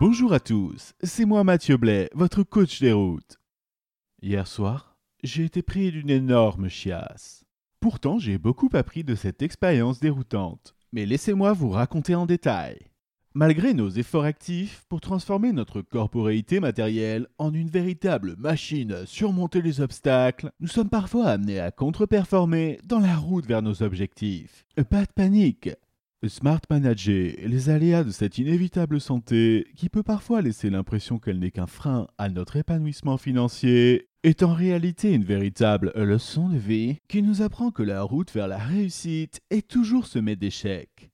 Bonjour à tous, c'est moi Mathieu Blais, votre coach des routes. Hier soir, j'ai été pris d'une énorme chiasse. Pourtant, j'ai beaucoup appris de cette expérience déroutante, mais laissez-moi vous raconter en détail. Malgré nos efforts actifs pour transformer notre corporéité matérielle en une véritable machine à surmonter les obstacles, nous sommes parfois amenés à contre-performer dans la route vers nos objectifs. Pas de panique, Smart manager les aléas de cette inévitable santé, qui peut parfois laisser l'impression qu'elle n'est qu'un frein à notre épanouissement financier, est en réalité une véritable leçon de vie qui nous apprend que la route vers la réussite est toujours semée d'échecs.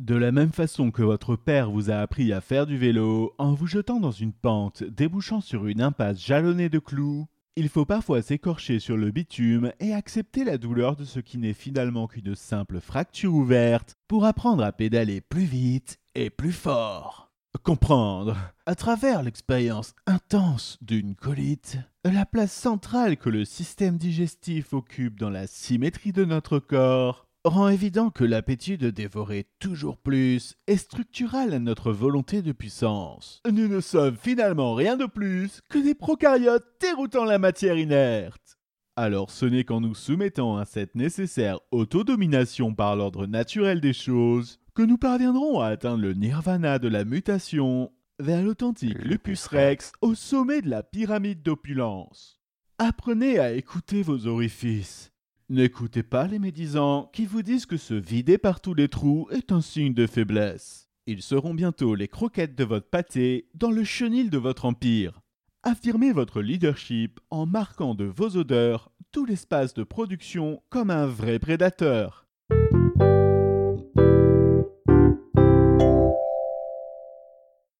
De la même façon que votre père vous a appris à faire du vélo en vous jetant dans une pente débouchant sur une impasse jalonnée de clous, il faut parfois s'écorcher sur le bitume et accepter la douleur de ce qui n'est finalement qu'une simple fracture ouverte pour apprendre à pédaler plus vite et plus fort. Comprendre, à travers l'expérience intense d'une colite, la place centrale que le système digestif occupe dans la symétrie de notre corps rend évident que l'appétit de dévorer toujours plus est structural à notre volonté de puissance. Nous ne sommes finalement rien de plus que des prokaryotes déroutant la matière inerte. Alors ce n'est qu'en nous soumettant à cette nécessaire autodomination par l'ordre naturel des choses que nous parviendrons à atteindre le nirvana de la mutation vers l'authentique lupus rex au sommet de la pyramide d'opulence. Apprenez à écouter vos orifices N'écoutez pas les médisants qui vous disent que se vider par tous les trous est un signe de faiblesse. Ils seront bientôt les croquettes de votre pâté dans le chenil de votre empire. Affirmez votre leadership en marquant de vos odeurs tout l'espace de production comme un vrai prédateur.